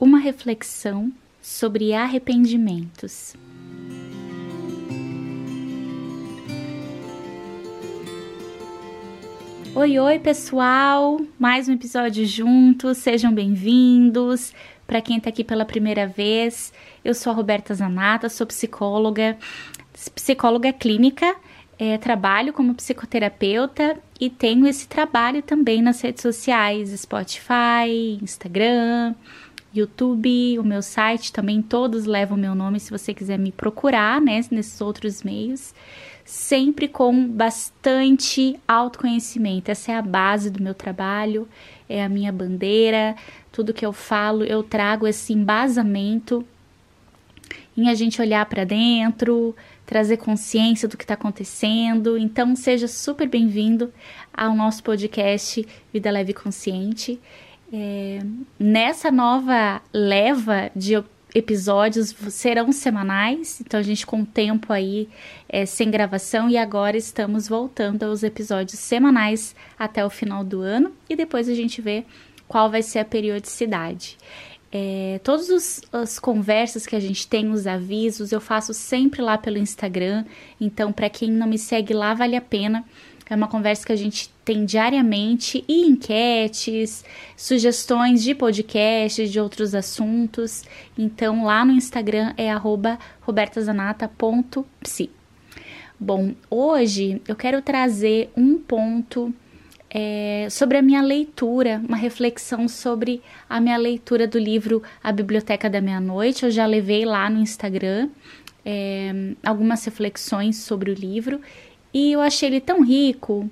uma reflexão sobre arrependimentos. Oi, oi, pessoal! Mais um episódio juntos, sejam bem-vindos. Para quem está aqui pela primeira vez, eu sou a Roberta Zanata, sou psicóloga, psicóloga clínica, é, trabalho como psicoterapeuta e tenho esse trabalho também nas redes sociais, Spotify, Instagram, YouTube, o meu site também, todos levam meu nome se você quiser me procurar, né, nesses outros meios. Sempre com bastante autoconhecimento. Essa é a base do meu trabalho, é a minha bandeira. Tudo que eu falo, eu trago esse embasamento em a gente olhar para dentro, trazer consciência do que está acontecendo. Então, seja super bem-vindo ao nosso podcast Vida Leve Consciente. É, nessa nova leva de episódios serão semanais, então a gente com o tempo aí é, sem gravação e agora estamos voltando aos episódios semanais até o final do ano e depois a gente vê qual vai ser a periodicidade. É, todas as conversas que a gente tem, os avisos, eu faço sempre lá pelo Instagram, então para quem não me segue lá, vale a pena é uma conversa que a gente tem diariamente e enquetes, sugestões de podcasts, de outros assuntos. Então lá no Instagram é robertazanata.psi. Bom, hoje eu quero trazer um ponto é, sobre a minha leitura, uma reflexão sobre a minha leitura do livro A Biblioteca da Meia-Noite. Eu já levei lá no Instagram é, algumas reflexões sobre o livro e eu achei ele tão rico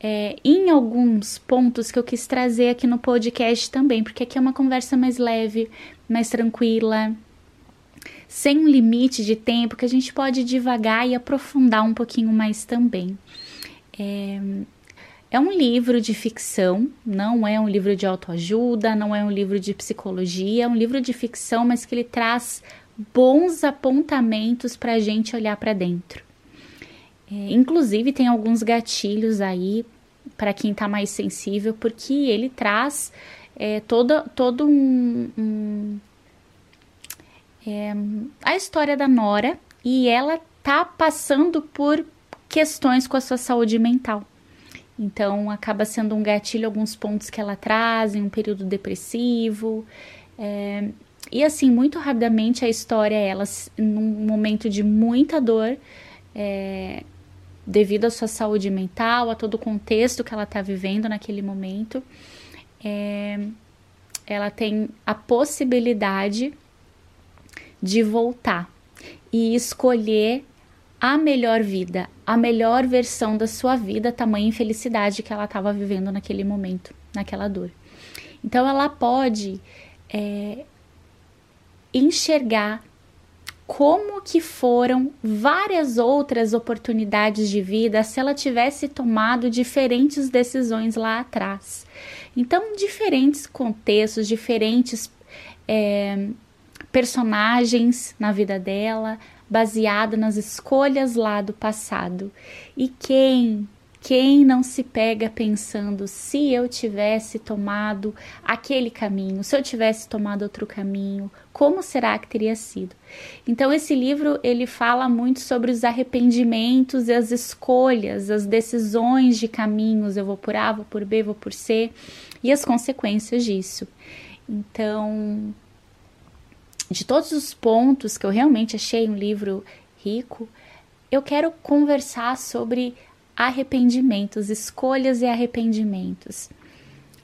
é, em alguns pontos que eu quis trazer aqui no podcast também, porque aqui é uma conversa mais leve, mais tranquila, sem um limite de tempo, que a gente pode devagar e aprofundar um pouquinho mais também. É, é um livro de ficção, não é um livro de autoajuda, não é um livro de psicologia, é um livro de ficção, mas que ele traz bons apontamentos para a gente olhar para dentro. É, inclusive, tem alguns gatilhos aí para quem está mais sensível, porque ele traz é, todo, todo um. um é, a história da Nora e ela tá passando por questões com a sua saúde mental. Então, acaba sendo um gatilho alguns pontos que ela traz, em um período depressivo. É, e assim, muito rapidamente a história, ela, num momento de muita dor, é, devido à sua saúde mental, a todo o contexto que ela está vivendo naquele momento, é, ela tem a possibilidade de voltar e escolher a melhor vida, a melhor versão da sua vida, tamanha infelicidade que ela estava vivendo naquele momento, naquela dor. Então ela pode é, enxergar como que foram várias outras oportunidades de vida se ela tivesse tomado diferentes decisões lá atrás. Então, diferentes contextos, diferentes é, personagens na vida dela, baseada nas escolhas lá do passado. E quem quem não se pega pensando se eu tivesse tomado aquele caminho, se eu tivesse tomado outro caminho, como será que teria sido? Então esse livro ele fala muito sobre os arrependimentos e as escolhas, as decisões de caminhos, eu vou por A, vou por B, vou por C e as consequências disso. Então, de todos os pontos que eu realmente achei um livro rico, eu quero conversar sobre arrependimentos, escolhas e arrependimentos.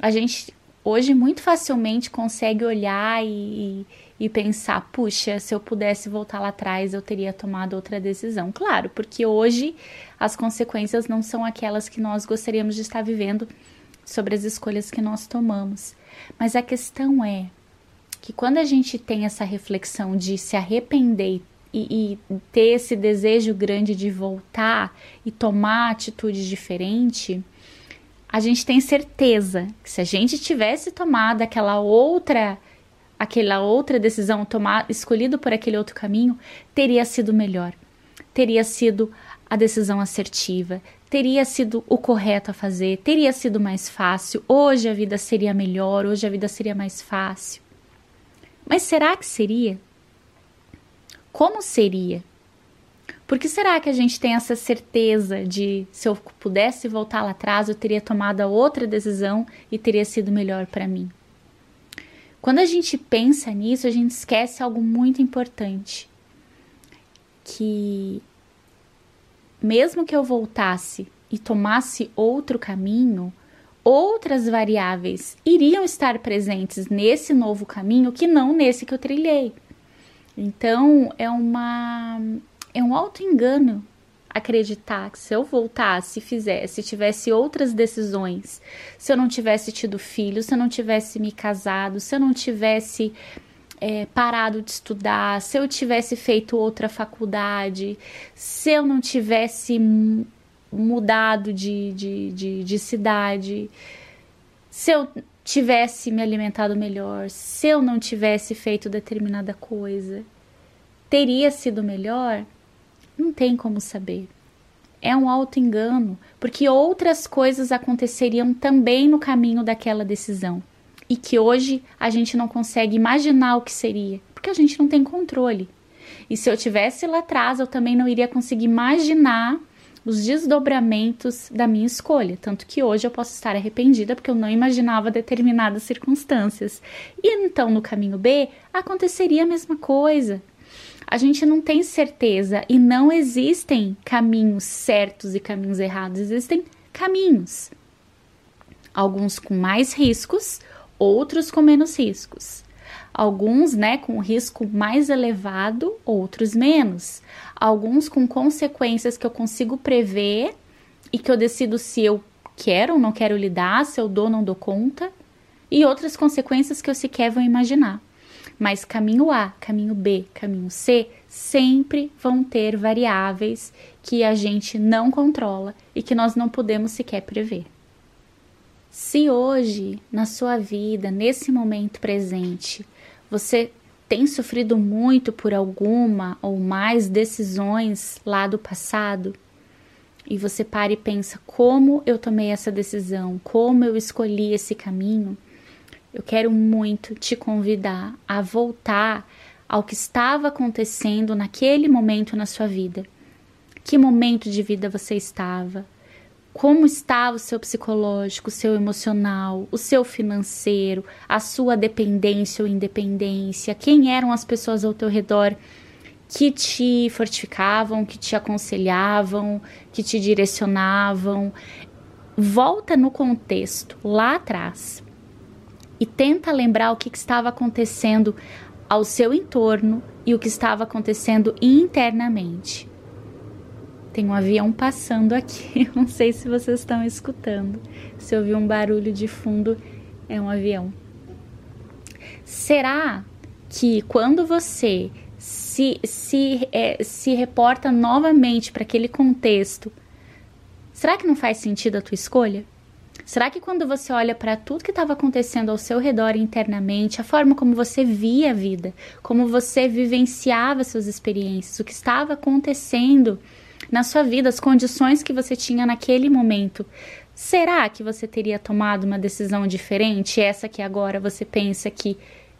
A gente hoje muito facilmente consegue olhar e, e pensar: puxa, se eu pudesse voltar lá atrás, eu teria tomado outra decisão. Claro, porque hoje as consequências não são aquelas que nós gostaríamos de estar vivendo sobre as escolhas que nós tomamos. Mas a questão é que quando a gente tem essa reflexão de se arrepender e, e, ter esse desejo grande de voltar e tomar atitude diferente, a gente tem certeza que se a gente tivesse tomado aquela outra aquela outra decisão, tomar escolhido por aquele outro caminho, teria sido melhor. Teria sido a decisão assertiva, teria sido o correto a fazer, teria sido mais fácil. Hoje a vida seria melhor, hoje a vida seria mais fácil. Mas será que seria? Como seria? Por que será que a gente tem essa certeza de se eu pudesse voltar lá atrás, eu teria tomado outra decisão e teria sido melhor para mim? Quando a gente pensa nisso, a gente esquece algo muito importante, que mesmo que eu voltasse e tomasse outro caminho, outras variáveis iriam estar presentes nesse novo caminho que não nesse que eu trilhei. Então é uma é um auto engano acreditar que se eu voltasse, fizesse, tivesse outras decisões, se eu não tivesse tido filho, se eu não tivesse me casado, se eu não tivesse é, parado de estudar, se eu tivesse feito outra faculdade, se eu não tivesse mudado de, de, de, de cidade, se eu tivesse me alimentado melhor, se eu não tivesse feito determinada coisa, teria sido melhor? Não tem como saber. É um auto-engano, porque outras coisas aconteceriam também no caminho daquela decisão e que hoje a gente não consegue imaginar o que seria, porque a gente não tem controle. E se eu tivesse lá atrás, eu também não iria conseguir imaginar os desdobramentos da minha escolha. Tanto que hoje eu posso estar arrependida porque eu não imaginava determinadas circunstâncias. E então no caminho B aconteceria a mesma coisa. A gente não tem certeza e não existem caminhos certos e caminhos errados, existem caminhos. Alguns com mais riscos, outros com menos riscos. Alguns, né, com risco mais elevado, outros menos alguns com consequências que eu consigo prever e que eu decido se eu quero ou não quero lidar, se eu dou ou não dou conta, e outras consequências que eu sequer vou imaginar. Mas caminho A, caminho B, caminho C sempre vão ter variáveis que a gente não controla e que nós não podemos sequer prever. Se hoje, na sua vida, nesse momento presente, você tem sofrido muito por alguma ou mais decisões lá do passado? E você para e pensa como eu tomei essa decisão, como eu escolhi esse caminho? Eu quero muito te convidar a voltar ao que estava acontecendo naquele momento na sua vida. Que momento de vida você estava? como estava o seu psicológico, o seu emocional, o seu financeiro, a sua dependência ou independência, quem eram as pessoas ao teu redor que te fortificavam, que te aconselhavam, que te direcionavam. Volta no contexto lá atrás e tenta lembrar o que, que estava acontecendo ao seu entorno e o que estava acontecendo internamente. Tem um avião passando aqui. Não sei se vocês estão escutando. Se ouvir um barulho de fundo, é um avião. Será que quando você se, se, é, se reporta novamente para aquele contexto, será que não faz sentido a tua escolha? Será que quando você olha para tudo que estava acontecendo ao seu redor internamente, a forma como você via a vida, como você vivenciava suas experiências, o que estava acontecendo na sua vida, as condições que você tinha naquele momento. Será que você teria tomado uma decisão diferente? Essa que agora você pensa que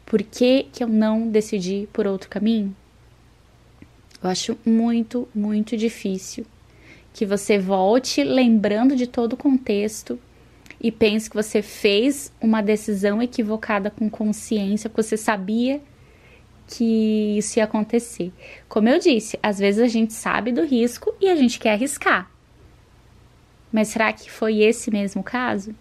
por que, que eu não decidi por outro caminho? Eu acho muito, muito difícil que você volte lembrando de todo o contexto e pense que você fez uma decisão equivocada com consciência, que você sabia que isso ia acontecer. Como eu disse, às vezes a gente sabe do risco e a gente quer arriscar. Mas será que foi esse mesmo caso?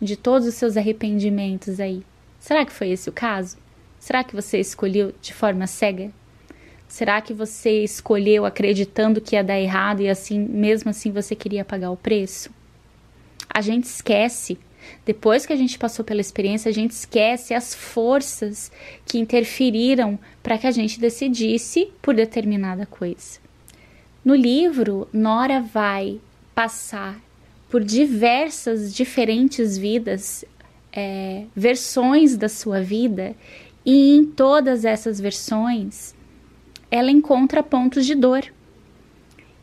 De todos os seus arrependimentos aí? Será que foi esse o caso? Será que você escolheu de forma cega? Será que você escolheu acreditando que ia dar errado e assim, mesmo assim você queria pagar o preço? A gente esquece depois que a gente passou pela experiência, a gente esquece as forças que interferiram para que a gente decidisse por determinada coisa. No livro, Nora vai passar por diversas diferentes vidas, é, versões da sua vida, e em todas essas versões ela encontra pontos de dor.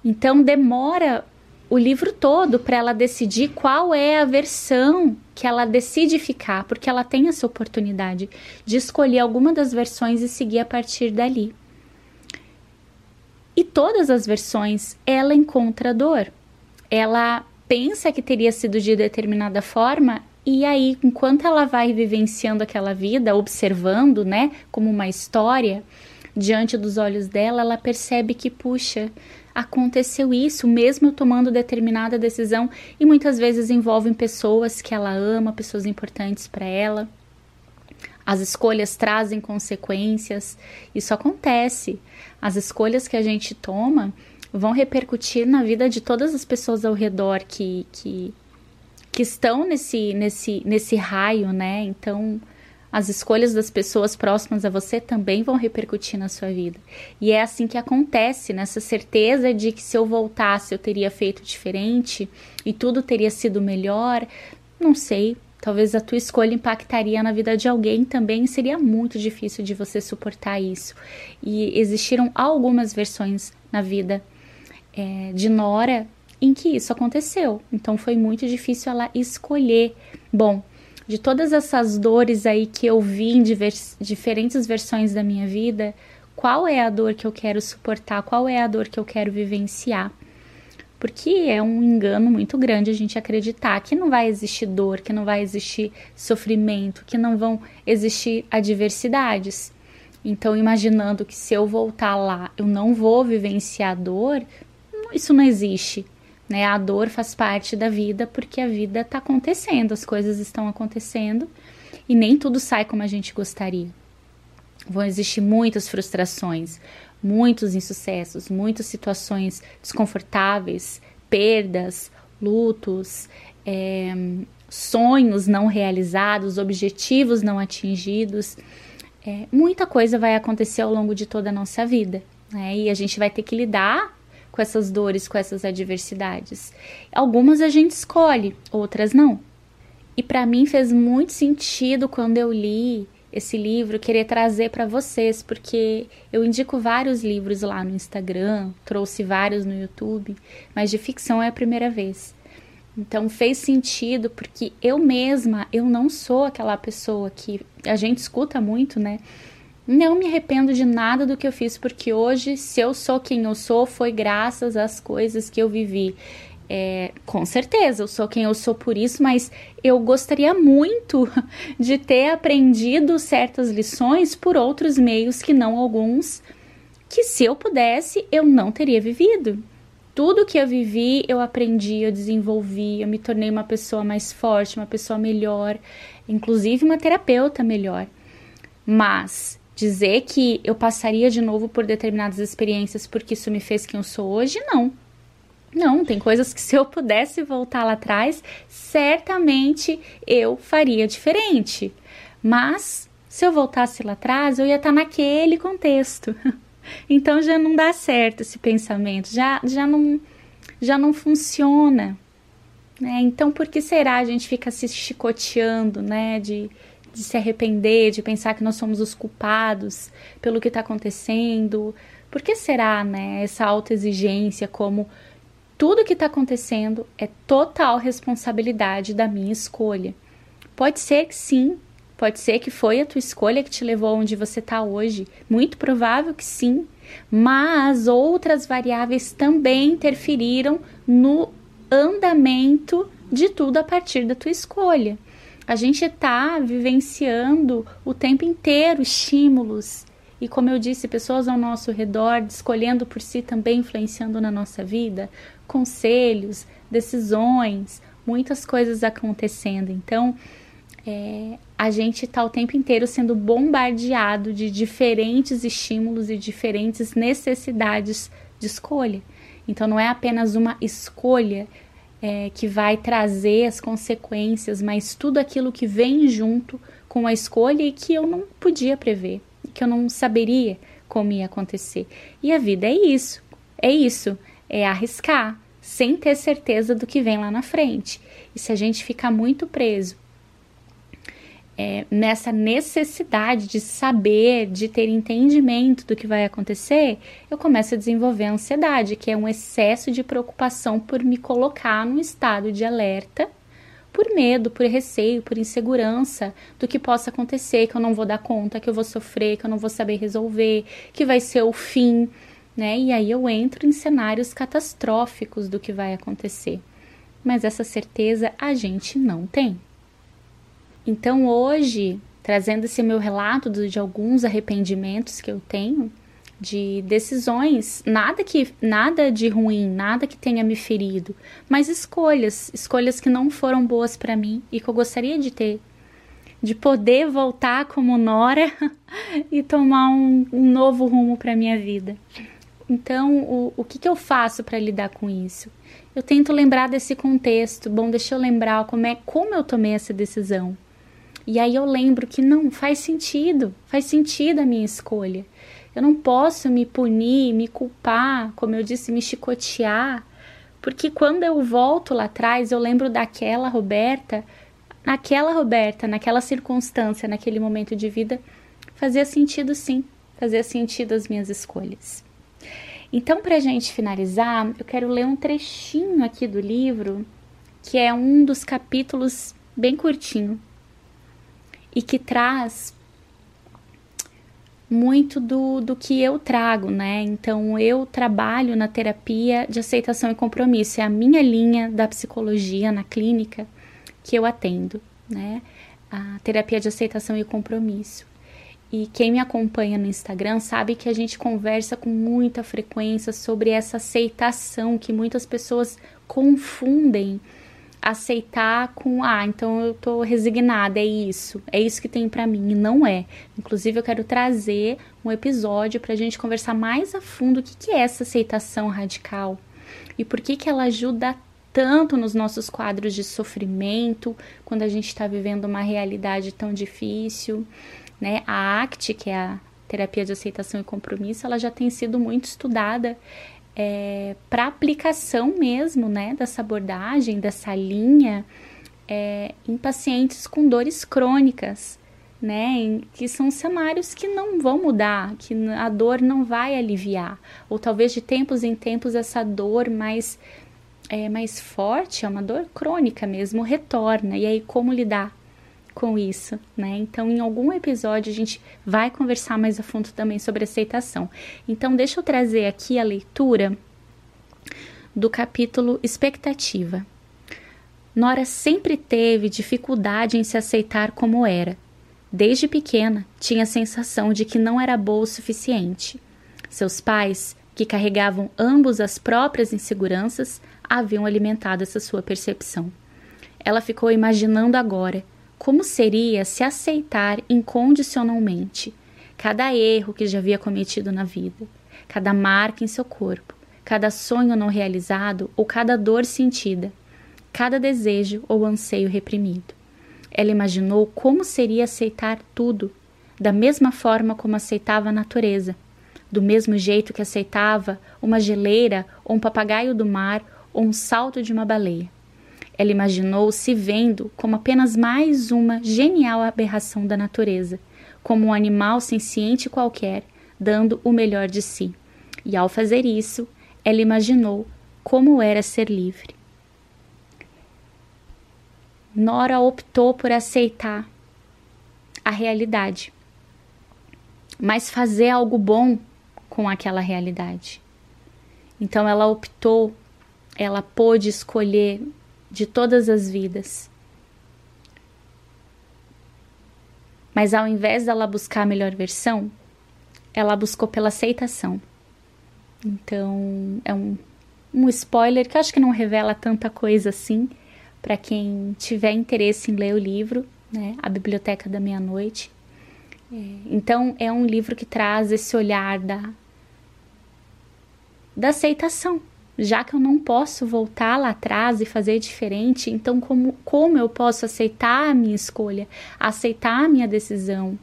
Então demora o livro todo para ela decidir qual é a versão que ela decide ficar, porque ela tem essa oportunidade de escolher alguma das versões e seguir a partir dali. E todas as versões ela encontra dor. Ela pensa que teria sido de determinada forma e aí, enquanto ela vai vivenciando aquela vida, observando, né, como uma história, diante dos olhos dela, ela percebe que, puxa, aconteceu isso, mesmo tomando determinada decisão, e muitas vezes envolvem pessoas que ela ama, pessoas importantes para ela. As escolhas trazem consequências, isso acontece. As escolhas que a gente toma vão repercutir na vida de todas as pessoas ao redor que, que, que estão nesse, nesse, nesse raio, né? Então, as escolhas das pessoas próximas a você também vão repercutir na sua vida. E é assim que acontece, nessa certeza de que se eu voltasse eu teria feito diferente e tudo teria sido melhor. Não sei, talvez a tua escolha impactaria na vida de alguém também, seria muito difícil de você suportar isso. E existiram algumas versões na vida é, de Nora em que isso aconteceu. Então foi muito difícil ela escolher. Bom, de todas essas dores aí que eu vi em divers, diferentes versões da minha vida, qual é a dor que eu quero suportar, qual é a dor que eu quero vivenciar. Porque é um engano muito grande a gente acreditar que não vai existir dor, que não vai existir sofrimento, que não vão existir adversidades. Então, imaginando que se eu voltar lá eu não vou vivenciar dor, isso não existe. Né? A dor faz parte da vida porque a vida está acontecendo, as coisas estão acontecendo e nem tudo sai como a gente gostaria. Vão existir muitas frustrações, muitos insucessos, muitas situações desconfortáveis, perdas, lutos, é, sonhos não realizados, objetivos não atingidos. É, muita coisa vai acontecer ao longo de toda a nossa vida. Né? E a gente vai ter que lidar com essas dores, com essas adversidades. Algumas a gente escolhe, outras não. E para mim fez muito sentido quando eu li esse livro, querer trazer para vocês, porque eu indico vários livros lá no Instagram, trouxe vários no YouTube, mas de ficção é a primeira vez. Então fez sentido porque eu mesma, eu não sou aquela pessoa que a gente escuta muito, né? Não me arrependo de nada do que eu fiz, porque hoje, se eu sou quem eu sou, foi graças às coisas que eu vivi. É, com certeza, eu sou quem eu sou por isso, mas eu gostaria muito de ter aprendido certas lições por outros meios que não alguns, que se eu pudesse, eu não teria vivido. Tudo que eu vivi, eu aprendi, eu desenvolvi, eu me tornei uma pessoa mais forte, uma pessoa melhor, inclusive uma terapeuta melhor. Mas dizer que eu passaria de novo por determinadas experiências porque isso me fez quem eu sou hoje, não. Não, tem coisas que se eu pudesse voltar lá atrás, certamente eu faria diferente. Mas se eu voltasse lá atrás, eu ia estar naquele contexto. Então já não dá certo esse pensamento, já, já, não, já não funciona. Né? Então por que será a gente fica se chicoteando, né? De, de se arrepender, de pensar que nós somos os culpados pelo que está acontecendo. Por que será, né, essa autoexigência como tudo que está acontecendo é total responsabilidade da minha escolha? Pode ser que sim, pode ser que foi a tua escolha que te levou onde você está hoje, muito provável que sim, mas outras variáveis também interferiram no andamento de tudo a partir da tua escolha. A gente está vivenciando o tempo inteiro estímulos e, como eu disse, pessoas ao nosso redor escolhendo por si também influenciando na nossa vida, conselhos, decisões, muitas coisas acontecendo. Então, é, a gente está o tempo inteiro sendo bombardeado de diferentes estímulos e diferentes necessidades de escolha. Então, não é apenas uma escolha é, que vai trazer as consequências, mas tudo aquilo que vem junto com a escolha e que eu não podia prever, que eu não saberia como ia acontecer. E a vida é isso, é isso, é arriscar, sem ter certeza do que vem lá na frente. E se a gente ficar muito preso é, nessa necessidade de saber, de ter entendimento do que vai acontecer, eu começo a desenvolver ansiedade, que é um excesso de preocupação por me colocar num estado de alerta, por medo, por receio, por insegurança do que possa acontecer, que eu não vou dar conta, que eu vou sofrer, que eu não vou saber resolver, que vai ser o fim, né? E aí eu entro em cenários catastróficos do que vai acontecer. Mas essa certeza a gente não tem. Então hoje, trazendo esse meu relato de alguns arrependimentos que eu tenho, de decisões, nada que nada de ruim, nada que tenha me ferido, mas escolhas, escolhas que não foram boas para mim e que eu gostaria de ter, de poder voltar como Nora e tomar um, um novo rumo para minha vida. Então, o, o que, que eu faço para lidar com isso? Eu tento lembrar desse contexto. Bom, deixa eu lembrar como é como eu tomei essa decisão. E aí eu lembro que não faz sentido, faz sentido a minha escolha. Eu não posso me punir, me culpar, como eu disse, me chicotear, porque quando eu volto lá atrás, eu lembro daquela Roberta, naquela Roberta, naquela circunstância, naquele momento de vida, fazia sentido sim, fazia sentido as minhas escolhas. Então, para a gente finalizar, eu quero ler um trechinho aqui do livro, que é um dos capítulos bem curtinho, e que traz muito do, do que eu trago, né? Então, eu trabalho na terapia de aceitação e compromisso, é a minha linha da psicologia na clínica que eu atendo, né? A terapia de aceitação e compromisso. E quem me acompanha no Instagram sabe que a gente conversa com muita frequência sobre essa aceitação que muitas pessoas confundem aceitar com ah, então eu tô resignada, é isso, é isso que tem para mim, não é. Inclusive eu quero trazer um episódio para a gente conversar mais a fundo o que, que é essa aceitação radical e por que que ela ajuda tanto nos nossos quadros de sofrimento, quando a gente está vivendo uma realidade tão difícil, né? A ACT, que é a terapia de aceitação e compromisso, ela já tem sido muito estudada é, para aplicação mesmo, né, dessa abordagem, dessa linha, é, em pacientes com dores crônicas, né, em, que são cenários que não vão mudar, que a dor não vai aliviar, ou talvez de tempos em tempos essa dor mais é, mais forte, é uma dor crônica mesmo, retorna. E aí como lidar com isso, né? Então, em algum episódio a gente vai conversar mais a fundo também sobre aceitação. Então, deixa eu trazer aqui a leitura do capítulo Expectativa. Nora sempre teve dificuldade em se aceitar como era. Desde pequena, tinha a sensação de que não era boa o suficiente. Seus pais, que carregavam ambos as próprias inseguranças, haviam alimentado essa sua percepção. Ela ficou imaginando agora como seria se aceitar incondicionalmente cada erro que já havia cometido na vida, cada marca em seu corpo, cada sonho não realizado ou cada dor sentida, cada desejo ou anseio reprimido. Ela imaginou como seria aceitar tudo, da mesma forma como aceitava a natureza, do mesmo jeito que aceitava uma geleira ou um papagaio do mar ou um salto de uma baleia. Ela imaginou se vendo como apenas mais uma genial aberração da natureza, como um animal senciente qualquer, dando o melhor de si. E ao fazer isso, ela imaginou como era ser livre. Nora optou por aceitar a realidade, mas fazer algo bom com aquela realidade. Então ela optou, ela pôde escolher de todas as vidas. Mas ao invés dela buscar a melhor versão, ela buscou pela aceitação. Então, é um, um spoiler que eu acho que não revela tanta coisa assim para quem tiver interesse em ler o livro, né? A Biblioteca da Meia-Noite. É, então, é um livro que traz esse olhar da, da aceitação, já que eu não posso voltar lá atrás e fazer diferente, então como, como eu posso aceitar a minha escolha, aceitar a minha decisão,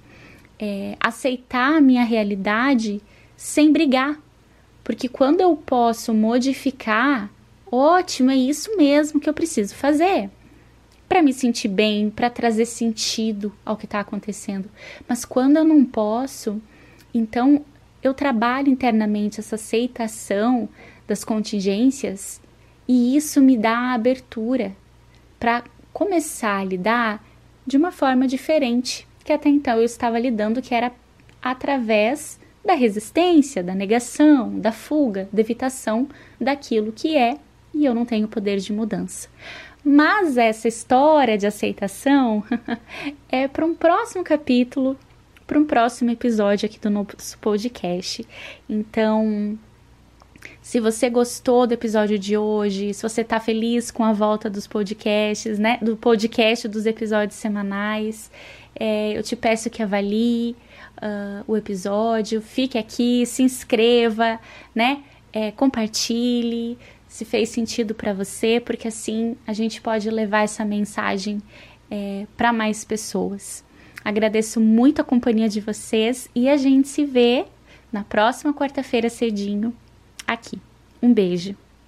é, aceitar a minha realidade sem brigar? Porque quando eu posso modificar, ótimo, é isso mesmo que eu preciso fazer. para me sentir bem, para trazer sentido ao que está acontecendo. Mas quando eu não posso, então eu trabalho internamente essa aceitação das contingências e isso me dá a abertura para começar a lidar de uma forma diferente que até então eu estava lidando, que era através da resistência, da negação, da fuga, da evitação daquilo que é e eu não tenho poder de mudança. Mas essa história de aceitação é para um próximo capítulo, para um próximo episódio aqui do nosso podcast. Então, se você gostou do episódio de hoje, se você está feliz com a volta dos podcasts, né? Do podcast dos episódios semanais, é, eu te peço que avalie uh, o episódio, fique aqui, se inscreva, né? É, compartilhe se fez sentido para você, porque assim a gente pode levar essa mensagem é, para mais pessoas. Agradeço muito a companhia de vocês e a gente se vê na próxima quarta-feira cedinho aqui. Um beijo.